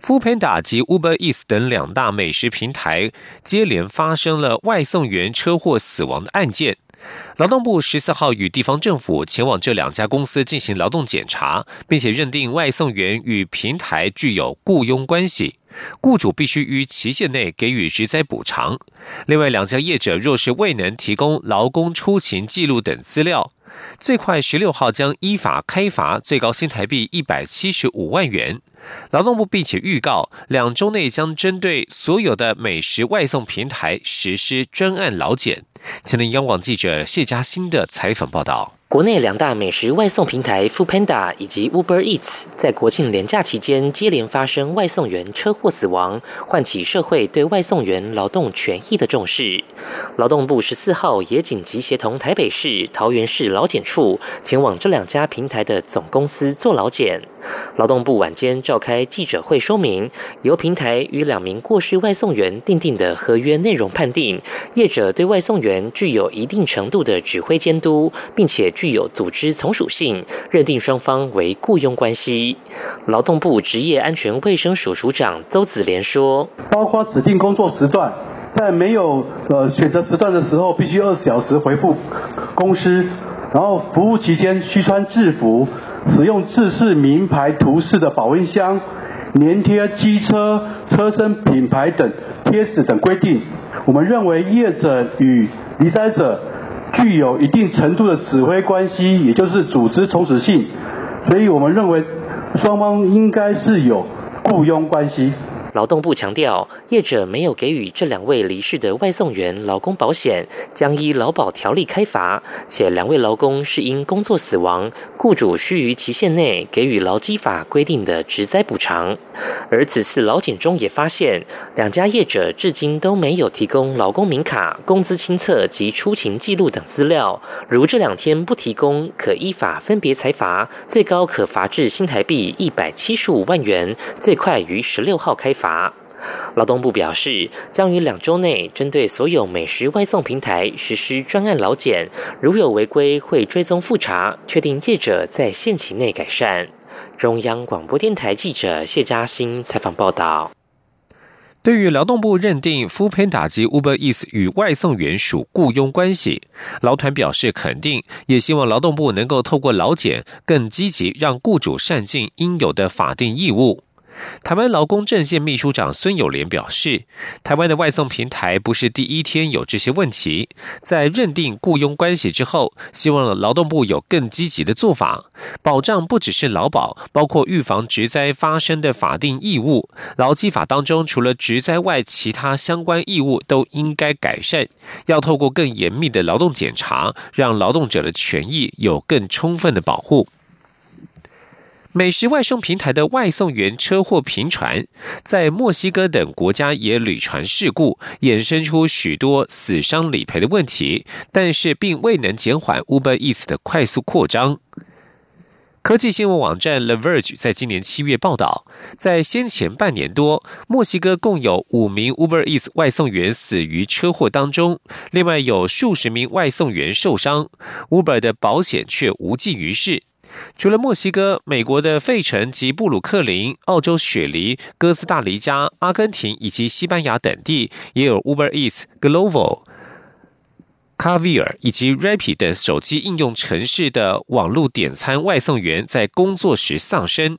Foodpanda 及 Uber Eats 等两大美食平台接连发生了外送员车祸死亡的案件。劳动部十四号与地方政府前往这两家公司进行劳动检查，并且认定外送员与平台具有雇佣关系，雇主必须于期限内给予职灾补偿。另外两家业者若是未能提供劳工出勤记录等资料，最快十六号将依法开罚，最高新台币一百七十五万元。劳动部并且预告，两周内将针对所有的美食外送平台实施专案劳检。前天央广记者谢佳欣的采访报道。国内两大美食外送平台 Foodpanda 以及 Uber Eats 在国庆连假期间接连发生外送员车祸死亡，唤起社会对外送员劳动权益的重视。劳动部十四号也紧急协同台北市、桃园市劳检处前往这两家平台的总公司做劳检。劳动部晚间召开记者会说明，由平台与两名过世外送员订定的合约内容判定，业者对外送员具有一定程度的指挥监督，并且。具有组织从属性，认定双方为雇佣关系。劳动部职业安全卫生署署长邹子莲说：“包括指定工作时段，在没有呃选择时段的时候，必须二十小时回复公司；然后服务期间需穿制服，使用制式名牌图示的保温箱，粘贴机车车身品牌等贴纸等规定。我们认为业者与离灾者。”具有一定程度的指挥关系，也就是组织从属性，所以我们认为双方应该是有雇佣关系。劳动部强调，业者没有给予这两位离世的外送员劳工保险，将依劳保条例开罚。且两位劳工是因工作死亡，雇主需于期限内给予劳基法规定的职灾补偿。而此次劳检中也发现，两家业者至今都没有提供劳工名卡、工资清册及出勤记录等资料。如这两天不提供，可依法分别裁罚，最高可罚至新台币一百七十五万元，最快于十六号开罚。劳动部表示，将于两周内针对所有美食外送平台实施专案劳检，如有违规，会追踪复查，确定业者在限期内改善。中央广播电台记者谢嘉欣采访报道。对于劳动部认定夫偏打击 Uber Eats 与外送员属雇佣关系，劳团表示肯定，也希望劳动部能够透过劳检更积极，让雇主善尽应有的法定义务。台湾劳工阵线秘书长孙友莲表示，台湾的外送平台不是第一天有这些问题，在认定雇佣关系之后，希望劳动部有更积极的做法，保障不只是劳保，包括预防职灾发生的法定义务。劳基法当中除了职灾外，其他相关义务都应该改善，要透过更严密的劳动检查，让劳动者的权益有更充分的保护。美食外送平台的外送员车祸频传，在墨西哥等国家也屡传事故，衍生出许多死伤理赔的问题，但是并未能减缓 Uber Eats 的快速扩张。科技新闻网站 The Verge 在今年七月报道，在先前半年多，墨西哥共有五名 Uber Eats 外送员死于车祸当中，另外有数十名外送员受伤，Uber 的保险却无济于事。除了墨西哥、美国的费城及布鲁克林、澳洲雪梨、哥斯达黎加、阿根廷以及西班牙等地，也有 Uber Eats、Glovo、Caviar 以及 Rapid 等手机应用城市的网络点餐外送员在工作时丧生。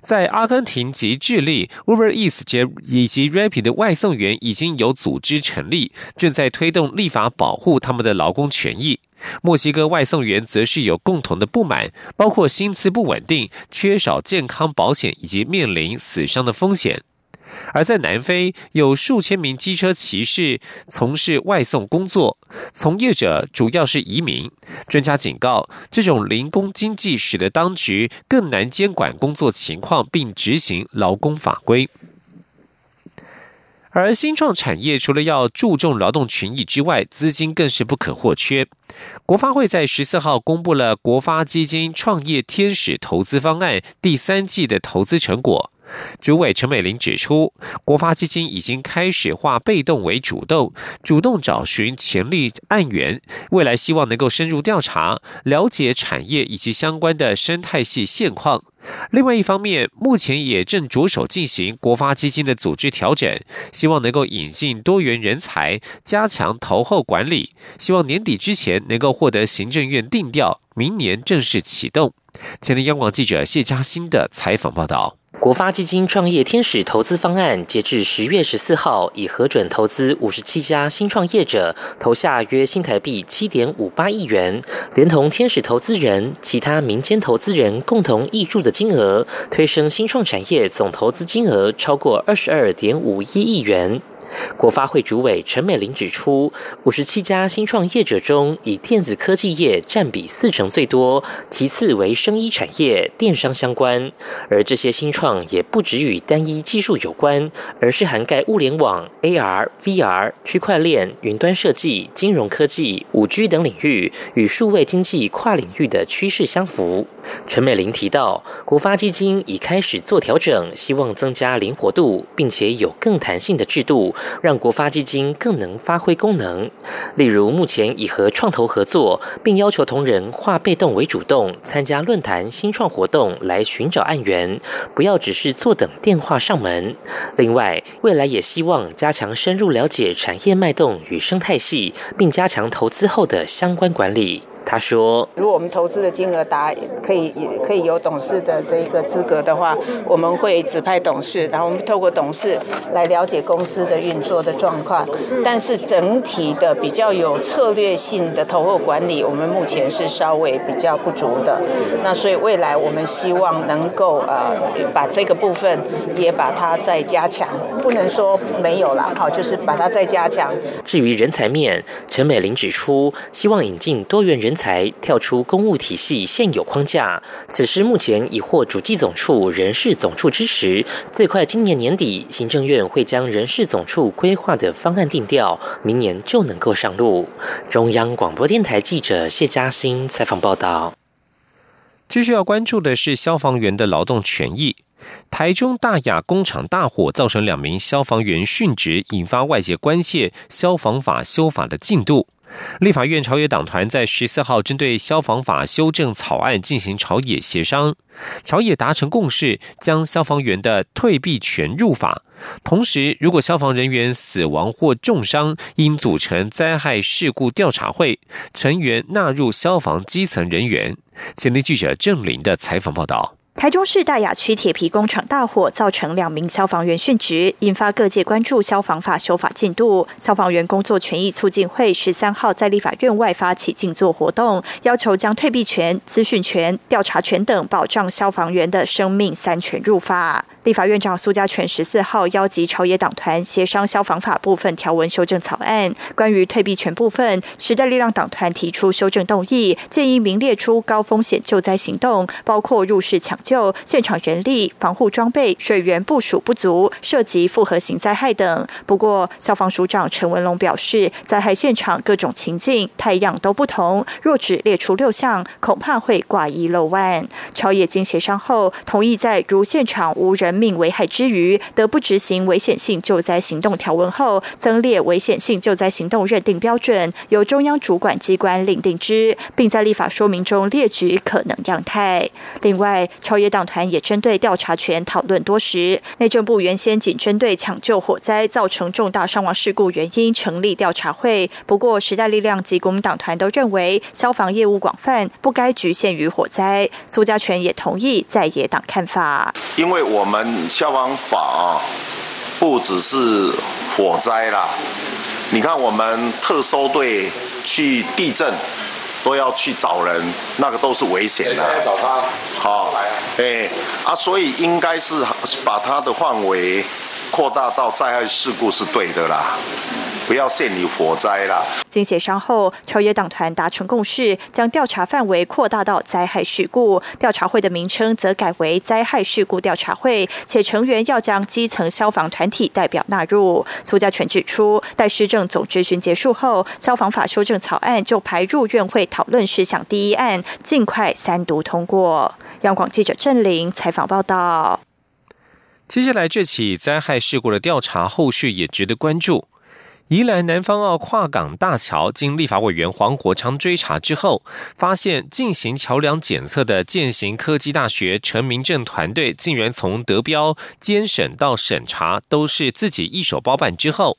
在阿根廷及智利，Uber Eats 及以及 Rapid 的外送员已经有组织成立，正在推动立法保护他们的劳工权益。墨西哥外送员则是有共同的不满，包括薪资不稳定、缺少健康保险以及面临死伤的风险。而在南非，有数千名机车骑士从事外送工作，从业者主要是移民。专家警告，这种零工经济使得当局更难监管工作情况，并执行劳工法规。而新创产业除了要注重劳动权益之外，资金更是不可或缺。国发会在十四号公布了国发基金创业天使投资方案第三季的投资成果。主委陈美玲指出，国发基金已经开始化被动为主动，主动找寻潜力案源，未来希望能够深入调查，了解产业以及相关的生态系现况。另外一方面，目前也正着手进行国发基金的组织调整，希望能够引进多元人才，加强投后管理，希望年底之前能够获得行政院定调，明年正式启动。前天央广记者谢嘉欣的采访报道。国发基金创业天使投资方案截至十月十四号，已核准投资五十七家新创业者，投下约新台币七点五八亿元，连同天使投资人、其他民间投资人共同挹注的金额，推升新创产业总投资金额超过二十二点五一亿元。国发会主委陈美玲指出，五十七家新创业者中，以电子科技业占比四成最多，其次为生医产业、电商相关。而这些新创也不只与单一技术有关，而是涵盖物联网、AR、VR、区块链、云端设计、金融科技、五 G 等领域，与数位经济跨领域的趋势相符。陈美玲提到，国发基金已开始做调整，希望增加灵活度，并且有更弹性的制度。让国发基金更能发挥功能，例如目前已和创投合作，并要求同仁化被动为主动，参加论坛、新创活动来寻找案源，不要只是坐等电话上门。另外，未来也希望加强深入了解产业脉动与生态系，并加强投资后的相关管理。他说：“如果我们投资的金额达可以可以有董事的这一个资格的话，我们会指派董事，然后我们透过董事来了解公司的运作的状况。但是整体的比较有策略性的投后管理，我们目前是稍微比较不足的。那所以未来我们希望能够呃把这个部分也把它再加强，不能说没有了，好，就是把它再加强。至于人才面，陈美玲指出，希望引进多元人。”才跳出公务体系现有框架，此时目前已获主计总处人事总处支持，最快今年年底，行政院会将人事总处规划的方案定调，明年就能够上路。中央广播电台记者谢嘉欣采访报道。继续要关注的是消防员的劳动权益。台中大雅工厂大火造成两名消防员殉职，引发外界关切消防法修法的进度。立法院朝野党团在十四号针对消防法修正草案进行朝野协商，朝野达成共识，将消防员的退避权入法。同时，如果消防人员死亡或重伤，应组成灾害事故调查会，成员纳入消防基层人员。前立记者郑林的采访报道。台中市大雅区铁皮工厂大火造成两名消防员殉职，引发各界关注消防法修法进度。消防员工作权益促进会十三号在立法院外发起静坐活动，要求将退避权、资讯权、调查权等保障消防员的生命三权入法。立法院长苏家全十四号邀集朝野党团协商消防法部分条文修正草案。关于退避权部分，时代力量党团提出修正动议，建议明列出高风险救灾行动，包括入室抢救、现场人力、防护装备、水源部署不足、涉及复合型灾害等。不过，消防署长陈文龙表示，灾害现场各种情境、太阳都不同，若只列出六项，恐怕会挂一漏万。朝野经协商后，同意在如现场无人。命危害之余，得不执行危险性救灾行动条文后，增列危险性救灾行动认定标准，由中央主管机关另定之，并在立法说明中列举可能样态。另外，朝野党团也针对调查权讨论多时。内政部原先仅针对抢救火灾造成重大伤亡事故原因成立调查会，不过时代力量及国民党团都认为消防业务广泛，不该局限于火灾。苏家全也同意在野党看法，因为我们。消防法啊，不只是火灾啦，你看我们特搜队去地震，都要去找人，那个都是危险的。找他。好，哎，啊，所以应该是把它的范围。扩大到灾害事故是对的啦。不要陷于火灾了。经协商后，朝野党团达成共识，将调查范围扩大到灾害事故。调查会的名称则改为灾害事故调查会，且成员要将基层消防团体代表纳入。苏家全指出，待市政总质询结束后，消防法修正草案就排入院会讨论事项第一案，尽快三读通过。央广记者郑玲采访报道。接下来这起灾害事故的调查后续也值得关注。宜兰南方澳跨港大桥经立法委员黄国昌追查之后，发现进行桥梁检测的建行科技大学陈明正团队，竟然从得标、监审到审查都是自己一手包办。之后，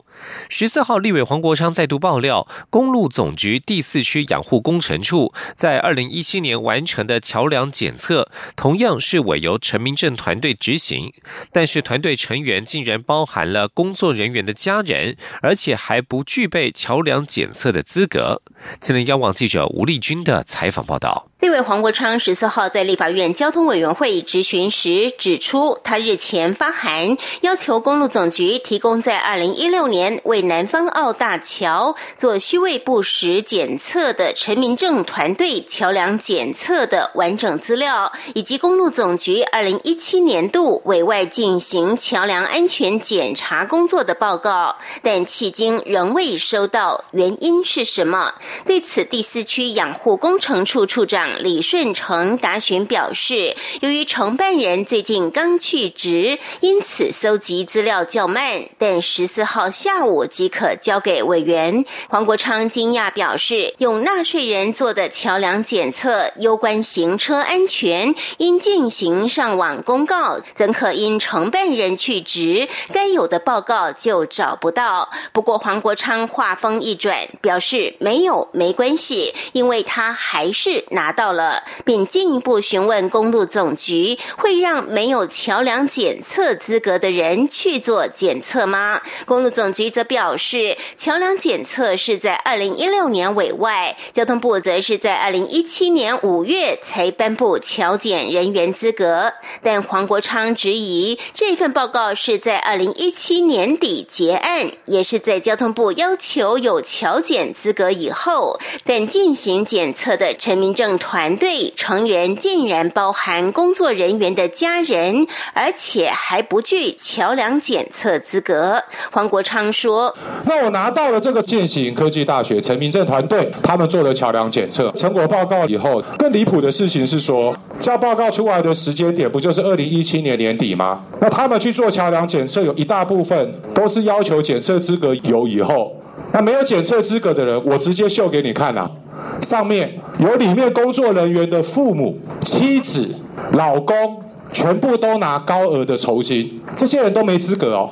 十四号立委黄国昌再度爆料，公路总局第四区养护工程处在二零一七年完成的桥梁检测，同样是委由陈明正团队执行，但是团队成员竟然包含了工作人员的家人，而且。还不具备桥梁检测的资格。今天央网记者吴丽君的采访报道。立委黄国昌十四号在立法院交通委员会质询时指出，他日前发函要求公路总局提供在二零一六年为南方澳大桥做虚位不实检测的陈明正团队桥梁检测的完整资料，以及公路总局二零一七年度委外进行桥梁安全检查工作的报告，但迄今仍未收到，原因是什么？对此，第四区养护工程处处长。李顺成答询表示，由于承办人最近刚去职，因此搜集资料较慢，但十四号下午即可交给委员。黄国昌惊讶表示，用纳税人做的桥梁检测，攸关行车安全，应进行上网公告，怎可因承办人去职，该有的报告就找不到？不过黄国昌话锋一转，表示没有没关系，因为他还是拿。到了，并进一步询问公路总局会让没有桥梁检测资格的人去做检测吗？公路总局则表示，桥梁检测是在二零一六年委外，交通部则是在二零一七年五月才颁布桥检人员资格。但黄国昌质疑，这份报告是在二零一七年底结案，也是在交通部要求有桥检资格以后，但进行检测的陈明正。团队成员竟然包含工作人员的家人，而且还不具桥梁检测资格。黄国昌说：“那我拿到了这个建行科技大学陈明正团队他们做的桥梁检测成果报告以后，更离谱的事情是说，交报告出来的时间点不就是二零一七年年底吗？那他们去做桥梁检测，有一大部分都是要求检测资格有以后，那没有检测资格的人，我直接秀给你看呐。”上面有里面工作人员的父母、妻子、老公，全部都拿高额的酬金，这些人都没资格哦。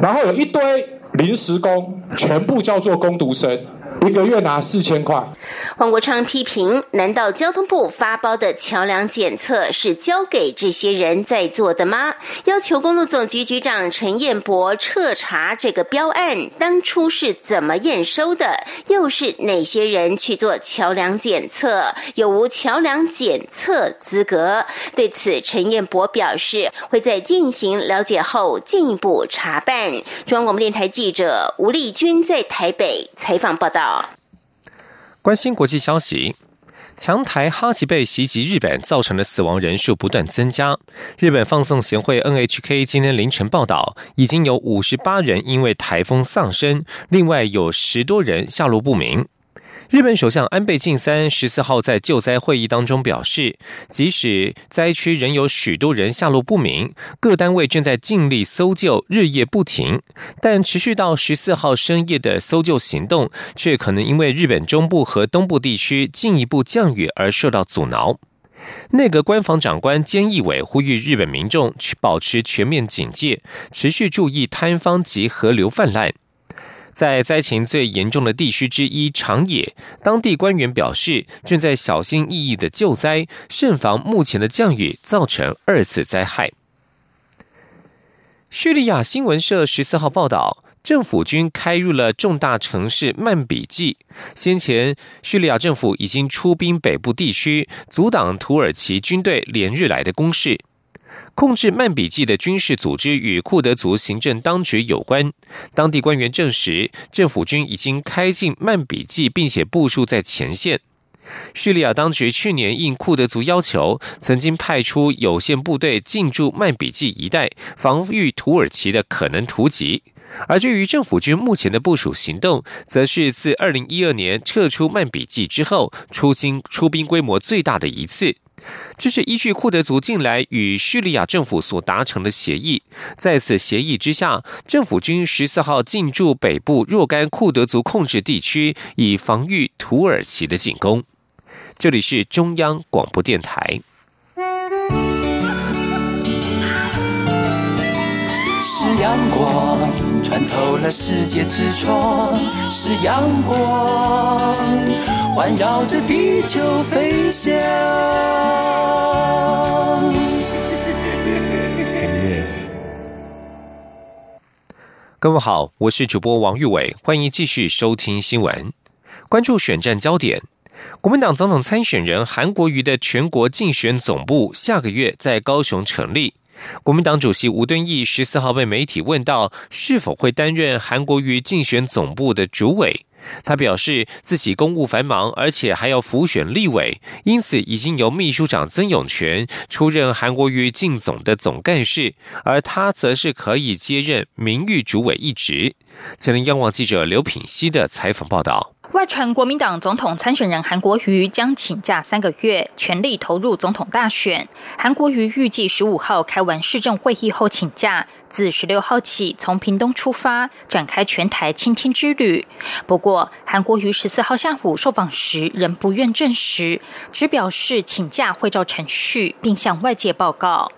然后有一堆临时工，全部叫做工读生。一个月拿四千块。黄国昌批评：难道交通部发包的桥梁检测是交给这些人在做的吗？要求公路总局局长陈彦博彻查这个标案当初是怎么验收的，又是哪些人去做桥梁检测，有无桥梁检测资格？对此，陈彦博表示会在进行了解后进一步查办。中央广播电台记者吴丽君在台北采访报道。关心国际消息，强台哈吉被袭击，日本造成的死亡人数不断增加。日本放送协会 NHK 今天凌晨报道，已经有五十八人因为台风丧生，另外有十多人下落不明。日本首相安倍晋三十四号在救灾会议当中表示，即使灾区仍有许多人下落不明，各单位正在尽力搜救，日夜不停，但持续到十四号深夜的搜救行动，却可能因为日本中部和东部地区进一步降雨而受到阻挠。内阁官房长官菅义伟呼吁日本民众去保持全面警戒，持续注意坍方及河流泛滥。在灾情最严重的地区之一长野，当地官员表示，正在小心翼翼的救灾，慎防目前的降雨造成二次灾害。叙利亚新闻社十四号报道，政府军开入了重大城市曼比季。先前，叙利亚政府已经出兵北部地区，阻挡土耳其军队连日来的攻势。控制曼比季的军事组织与库德族行政当局有关。当地官员证实，政府军已经开进曼比季，并且部署在前线。叙利亚当局去年应库德族要求，曾经派出有限部队进驻曼比季一带，防御土耳其的可能突袭。而至于政府军目前的部署行动，则是自二零一二年撤出曼比季之后，出兵出兵规模最大的一次。这是依据库德族近来与叙利亚政府所达成的协议。在此协议之下，政府军十四号进驻北部若干库德族控制地区，以防御土耳其的进攻。这里是中央广播电台。是阳光穿透了世界之窗，是阳光环绕着地球飞翔。各位好，我是主播王玉伟，欢迎继续收听新闻，关注选战焦点。国民党总统参选人韩国瑜的全国竞选总部下个月在高雄成立。国民党主席吴敦义十四号被媒体问到是否会担任韩国瑜竞选总部的主委，他表示自己公务繁忙，而且还要辅选立委，因此已经由秘书长曾永权出任韩国瑜竞总的总干事，而他则是可以接任名誉主委一职。前天央广记者刘品熙的采访报道。外传国民党总统参选人韩国瑜将请假三个月，全力投入总统大选。韩国瑜预计十五号开完市政会议后请假，自十六号起从屏东出发，展开全台倾听之旅。不过，韩国瑜十四号下午受访时仍不愿证实，只表示请假会照程序，并向外界报告。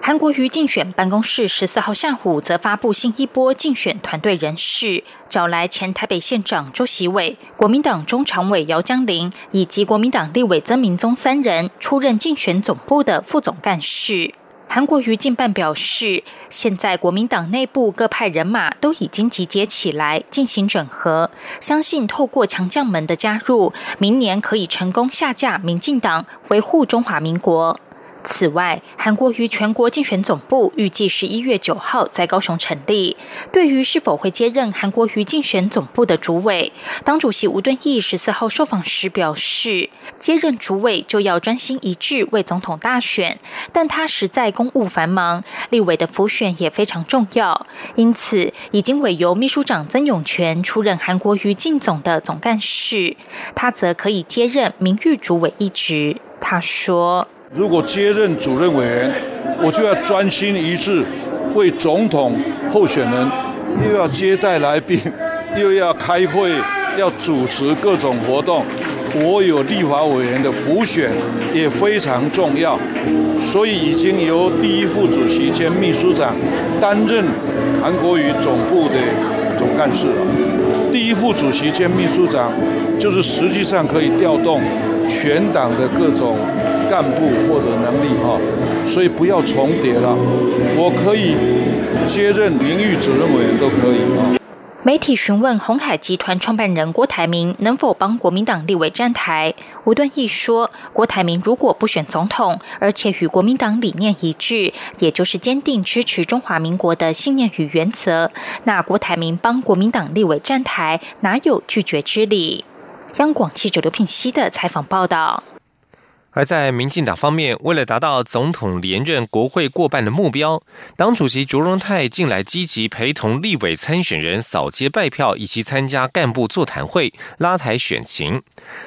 韩国瑜竞选办公室十四号下午则发布新一波竞选团队人事，找来前台北县长周习伟、国民党中常委姚江林以及国民党立委曾明宗三人出任竞选总部的副总干事。韩国瑜近半表示，现在国民党内部各派人马都已经集结起来进行整合，相信透过强将们的加入，明年可以成功下架民进党，维护中华民国。此外，韩国瑜全国竞选总部预计十一月九号在高雄成立。对于是否会接任韩国瑜竞选总部的主委，党主席吴敦义十四号受访时表示，接任主委就要专心一致为总统大选，但他实在公务繁忙，立委的辅选也非常重要，因此已经委由秘书长曾永权出任韩国瑜竞总的总干事，他则可以接任名誉主委一职。他说。如果接任主任委员，我就要专心一致为总统候选人，又要接待来宾，又要开会，要主持各种活动。我有立法委员的补选也非常重要，所以已经由第一副主席兼秘书长担任韩国瑜总部的总干事了。第一副主席兼秘书长就是实际上可以调动全党的各种。干部或者能力哈，所以不要重叠了。我可以接任名誉主任委员都可以啊。媒体询问红海集团创办人郭台铭能否帮国民党立委站台，吴敦义说，郭台铭如果不选总统，而且与国民党理念一致，也就是坚定支持中华民国的信念与原则，那郭台铭帮国民党立委站台，哪有拒绝之理？央广记者刘品熙的采访报道。而在民进党方面，为了达到总统连任、国会过半的目标，党主席卓荣泰近来积极陪同立委参选人扫街拜票，以及参加干部座谈会、拉台选情。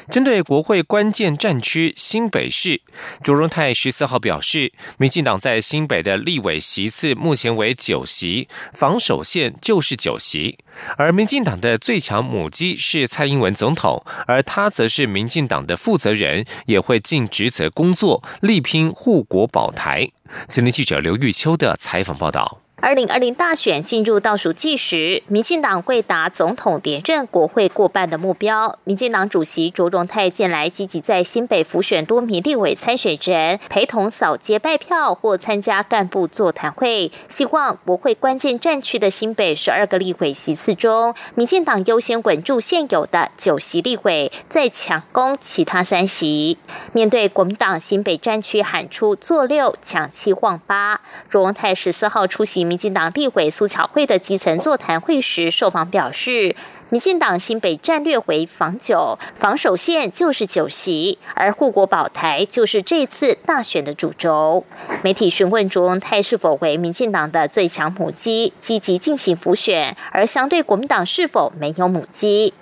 针对国会关键战区新北市，卓荣泰十四号表示，民进党在新北的立委席次目前为九席，防守线就是九席。而民进党的最强母鸡是蔡英文总统，而他则是民进党的负责人，也会尽职责工作，力拼护国保台。今天记者刘玉秋的采访报道。二零二零大选进入倒数计时，民进党会达总统连任、国会过半的目标。民进党主席卓荣泰近来积极在新北辅选多名立委参选人，陪同扫街拜票或参加干部座谈会，希望国会关键战区的新北十二个立委席次中，民进党优先稳住现有的九席立委，再抢攻其他三席。面对国民党新北战区喊出“做六抢七晃八”，卓荣泰十四号出席。民进党立委苏巧慧的基层座谈会时，受访表示。民进党新北战略为防九，防守线就是九席，而护国保台就是这次大选的主轴。媒体询问卓荣泰是否为民进党的最强母鸡，积极进行辅选，而相对国民党是否没有母鸡？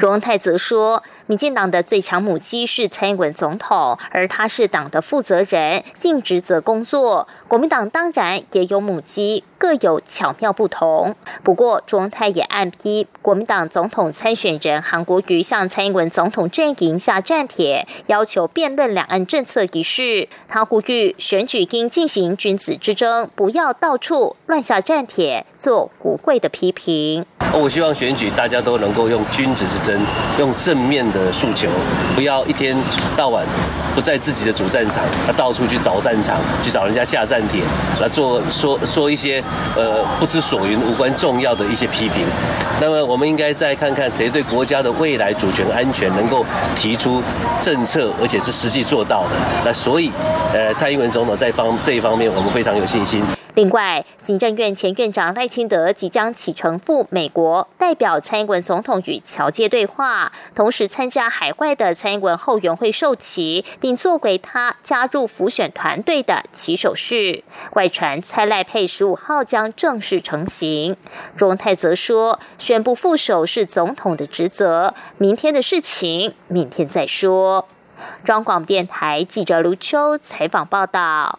卓荣泰则说，民进党的最强母鸡是蔡英文总统，而他是党的负责人，尽职责工作。国民党当然也有母鸡，各有巧妙不同。不过，卓荣泰也暗批国民党。总统参选人韩国瑜向蔡英文总统阵营下战帖，要求辩论两岸政策一事。他呼吁选举应进行君子之争，不要到处乱下战帖，做国会的批评。我希望选举大家都能够用君子之争，用正面的诉求，不要一天到晚不在自己的主战场，他到处去找战场，去找人家下战帖，来做说说一些呃不知所云、无关重要的一些批评。那么我们应该再看看谁对国家的未来主权安全能够提出政策，而且是实际做到的。那所以，呃，蔡英文总统在方这一方面，我们非常有信心。另外，行政院前院长赖清德即将启程赴美国，代表蔡英文总统与侨界对话，同时参加海外的蔡英文后援会授旗，并作为他加入辅选团队的起手式。外传蔡赖配十五号将正式成行。钟泰则说，宣布副手是总统的职责，明天的事情明天再说。中广电台记者卢秋采访报道。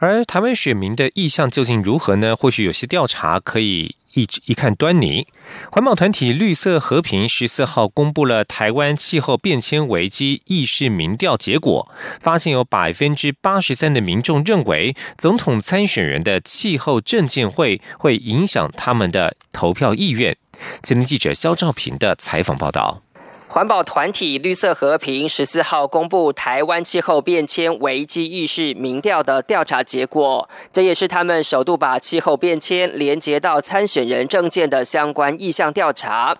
而台湾选民的意向究竟如何呢？或许有些调查可以一一看端倪。环保团体绿色和平十四号公布了台湾气候变迁危机意识民调结果，发现有百分之八十三的民众认为总统参选人的气候政见会会影响他们的投票意愿。前天记者肖兆平的采访报道。环保团体绿色和平十四号公布台湾气候变迁危机意识民调的调查结果，这也是他们首度把气候变迁连接到参选人政见的相关意向调查。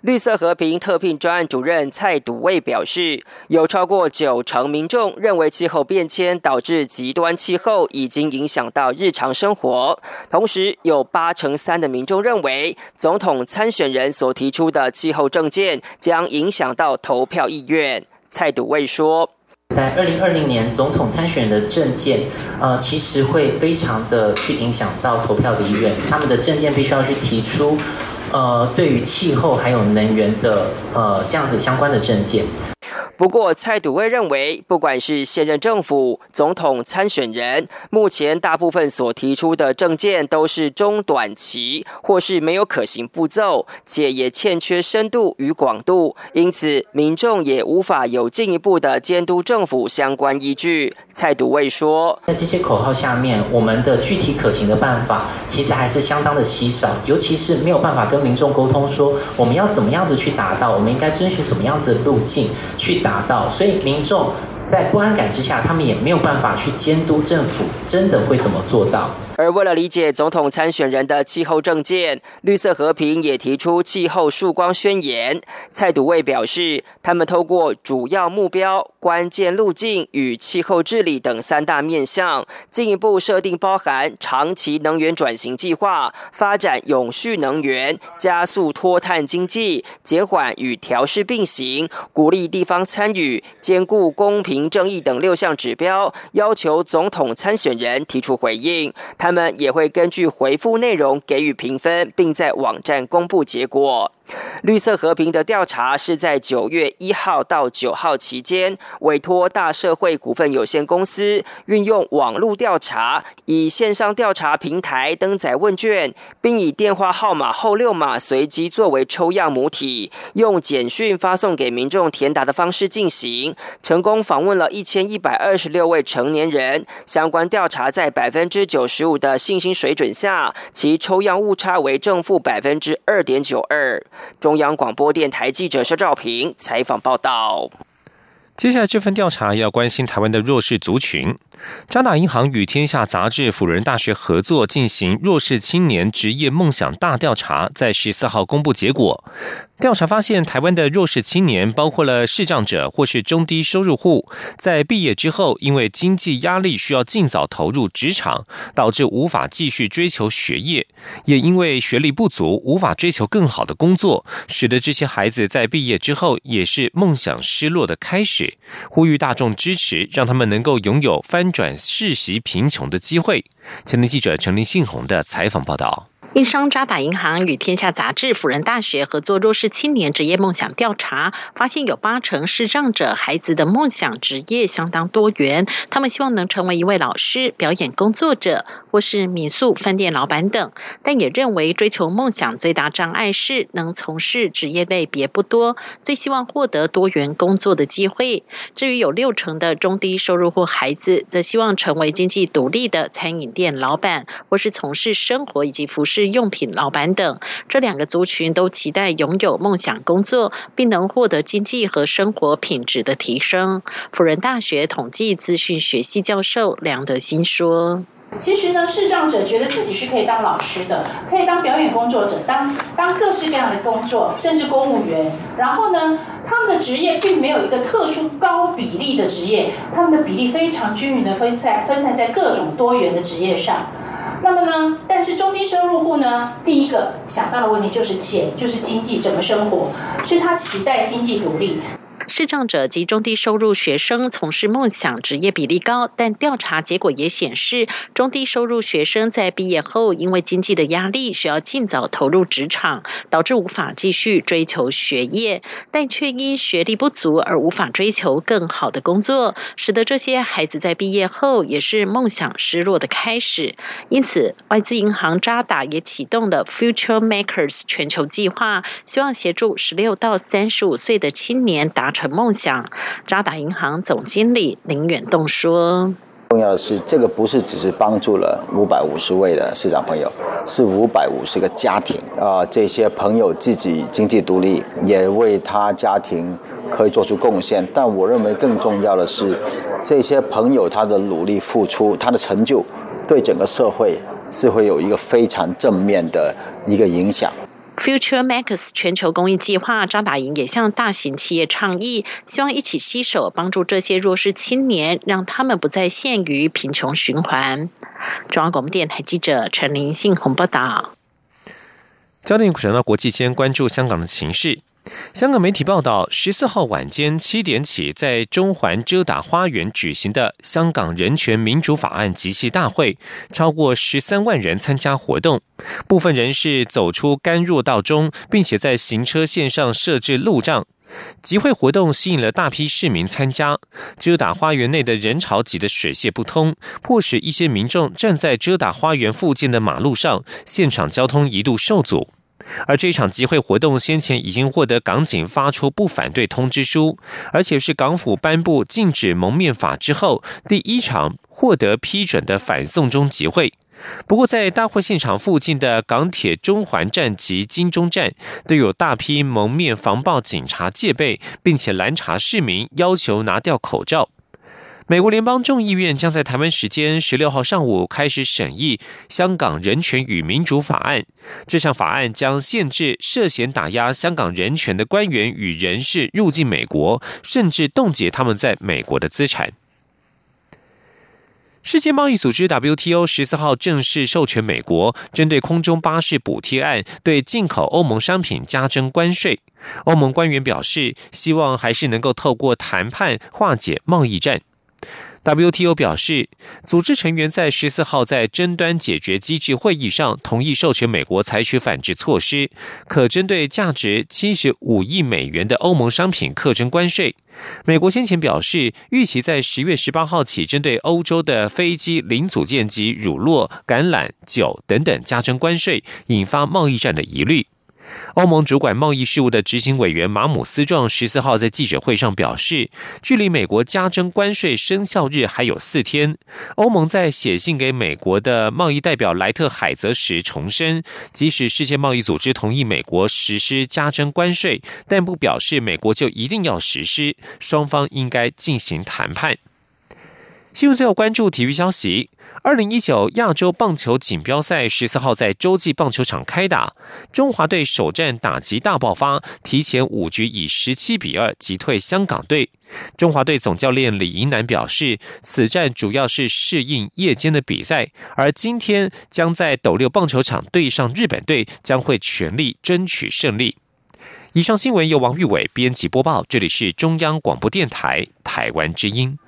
绿色和平特聘专案主任蔡笃卫表示，有超过九成民众认为气候变迁导致极端气候已经影响到日常生活，同时有八成三的民众认为总统参选人所提出的气候政见将影。想到投票意愿，蔡笃卫说，在二零二零年总统参选人的证件，呃，其实会非常的去影响到投票的意愿。他们的证件必须要去提出，呃，对于气候还有能源的呃这样子相关的证件。不过，蔡笃卫认为，不管是现任政府、总统参选人，目前大部分所提出的政见都是中短期，或是没有可行步骤，且也欠缺深度与广度，因此民众也无法有进一步的监督政府相关依据。蔡笃卫说，在这些口号下面，我们的具体可行的办法其实还是相当的稀少，尤其是没有办法跟民众沟通，说我们要怎么样子去达到，我们应该遵循什么样子的路径去。达到，所以民众在不安感之下，他们也没有办法去监督政府，真的会怎么做到？而为了理解总统参选人的气候政见，绿色和平也提出气候曙光宣言。蔡笃卫表示，他们透过主要目标、关键路径与气候治理等三大面向，进一步设定包含长期能源转型计划、发展永续能源、加速脱碳经济、减缓与调试并行、鼓励地方参与、兼顾公平正义等六项指标，要求总统参选人提出回应。他们也会根据回复内容给予评分，并在网站公布结果。绿色和平的调查是在九月一号到九号期间，委托大社会股份有限公司运用网络调查，以线上调查平台登载问卷，并以电话号码后六码随机作为抽样母体，用简讯发送给民众填答的方式进行，成功访问了一千一百二十六位成年人。相关调查在百分之九十五的信心水准下，其抽样误差为正负百分之二点九二。中央广播电台记者肖兆平采访报道。接下来这份调查要关心台湾的弱势族群。渣打银行与天下杂志辅仁大学合作进行弱势青年职业梦想大调查，在十四号公布结果。调查发现，台湾的弱势青年包括了视障者或是中低收入户，在毕业之后，因为经济压力需要尽早投入职场，导致无法继续追求学业；也因为学历不足，无法追求更好的工作，使得这些孩子在毕业之后也是梦想失落的开始。呼吁大众支持，让他们能够拥有翻转世袭贫穷的机会。前年记者陈林信宏的采访报道。英商渣打银行与天下杂志辅仁大学合作弱势青年职业梦想调查，发现有八成视障者孩子的梦想职业相当多元，他们希望能成为一位老师、表演工作者或是民宿、饭店老板等，但也认为追求梦想最大障碍是能从事职业类别不多，最希望获得多元工作的机会。至于有六成的中低收入户孩子，则希望成为经济独立的餐饮店老板，或是从事生活以及服饰。用品老板等这两个族群都期待拥有梦想工作，并能获得经济和生活品质的提升。辅仁大学统计资讯学系教授梁德新说：“其实呢，视障者觉得自己是可以当老师的，可以当表演工作者，当当各式各样的工作，甚至公务员。然后呢，他们的职业并没有一个特殊高比例的职业，他们的比例非常均匀的分在分散在各种多元的职业上。”那么呢？但是中低收入户呢？第一个想到的问题就是钱，就是经济，怎么生活？所以他期待经济独立。视障者及中低收入学生从事梦想职业比例高，但调查结果也显示，中低收入学生在毕业后因为经济的压力，需要尽早投入职场，导致无法继续追求学业，但却因学历不足而无法追求更好的工作，使得这些孩子在毕业后也是梦想失落的开始。因此，外资银行渣打也启动了 Future Makers 全球计划，希望协助十六到三十五岁的青年达。成梦想，渣打银行总经理林远栋说：“重要的是，这个不是只是帮助了五百五十位的市长朋友，是五百五十个家庭啊！这些朋友自己经济独立，也为他家庭可以做出贡献。但我认为更重要的是，这些朋友他的努力付出，他的成就，对整个社会是会有一个非常正面的一个影响。” Future Max 全球公益计划，张达银也向大型企业倡议，希望一起携手帮助这些弱势青年，让他们不再陷于贫穷循环。中央广播电台记者陈林信宏报道。焦点转到国际间，关注香港的情势。香港媒体报道，十四号晚间七点起，在中环遮打花园举行的香港人权民主法案集气大会，超过十三万人参加活动。部分人士走出干若道中，并且在行车线上设置路障。集会活动吸引了大批市民参加，遮打花园内的人潮挤得水泄不通，迫使一些民众站在遮打花园附近的马路上，现场交通一度受阻。而这场集会活动先前已经获得港警发出不反对通知书，而且是港府颁布禁止蒙面法之后第一场获得批准的反送中集会。不过，在大会现场附近的港铁中环站及金钟站都有大批蒙面防暴警察戒备，并且拦查市民，要求拿掉口罩。美国联邦众议院将在台湾时间十六号上午开始审议《香港人权与民主法案》。这项法案将限制涉嫌打压香港人权的官员与人士入境美国，甚至冻结他们在美国的资产。世界贸易组织 WTO 十四号正式授权美国针对空中巴士补贴案对进口欧盟商品加征关税。欧盟官员表示，希望还是能够透过谈判化解贸易战。WTO 表示，组织成员在十四号在争端解决机制会议上同意授权美国采取反制措施，可针对价值七十五亿美元的欧盟商品课征关税。美国先前表示，预期在十月十八号起，针对欧洲的飞机零组件及乳酪、橄榄、酒等等加征关税，引发贸易战的疑虑。欧盟主管贸易事务的执行委员马姆斯壮十四号在记者会上表示，距离美国加征关税生效日还有四天。欧盟在写信给美国的贸易代表莱特海泽时重申，即使世界贸易组织同意美国实施加征关税，但不表示美国就一定要实施，双方应该进行谈判。新闻最后关注体育消息。二零一九亚洲棒球锦标赛十四号在洲际棒球场开打，中华队首战打击大爆发，提前五局以十七比二击退香港队。中华队总教练李银南表示，此战主要是适应夜间的比赛，而今天将在斗六棒球场对上日本队，将会全力争取胜利。以上新闻由王玉伟编辑播报，这里是中央广播电台台湾之音。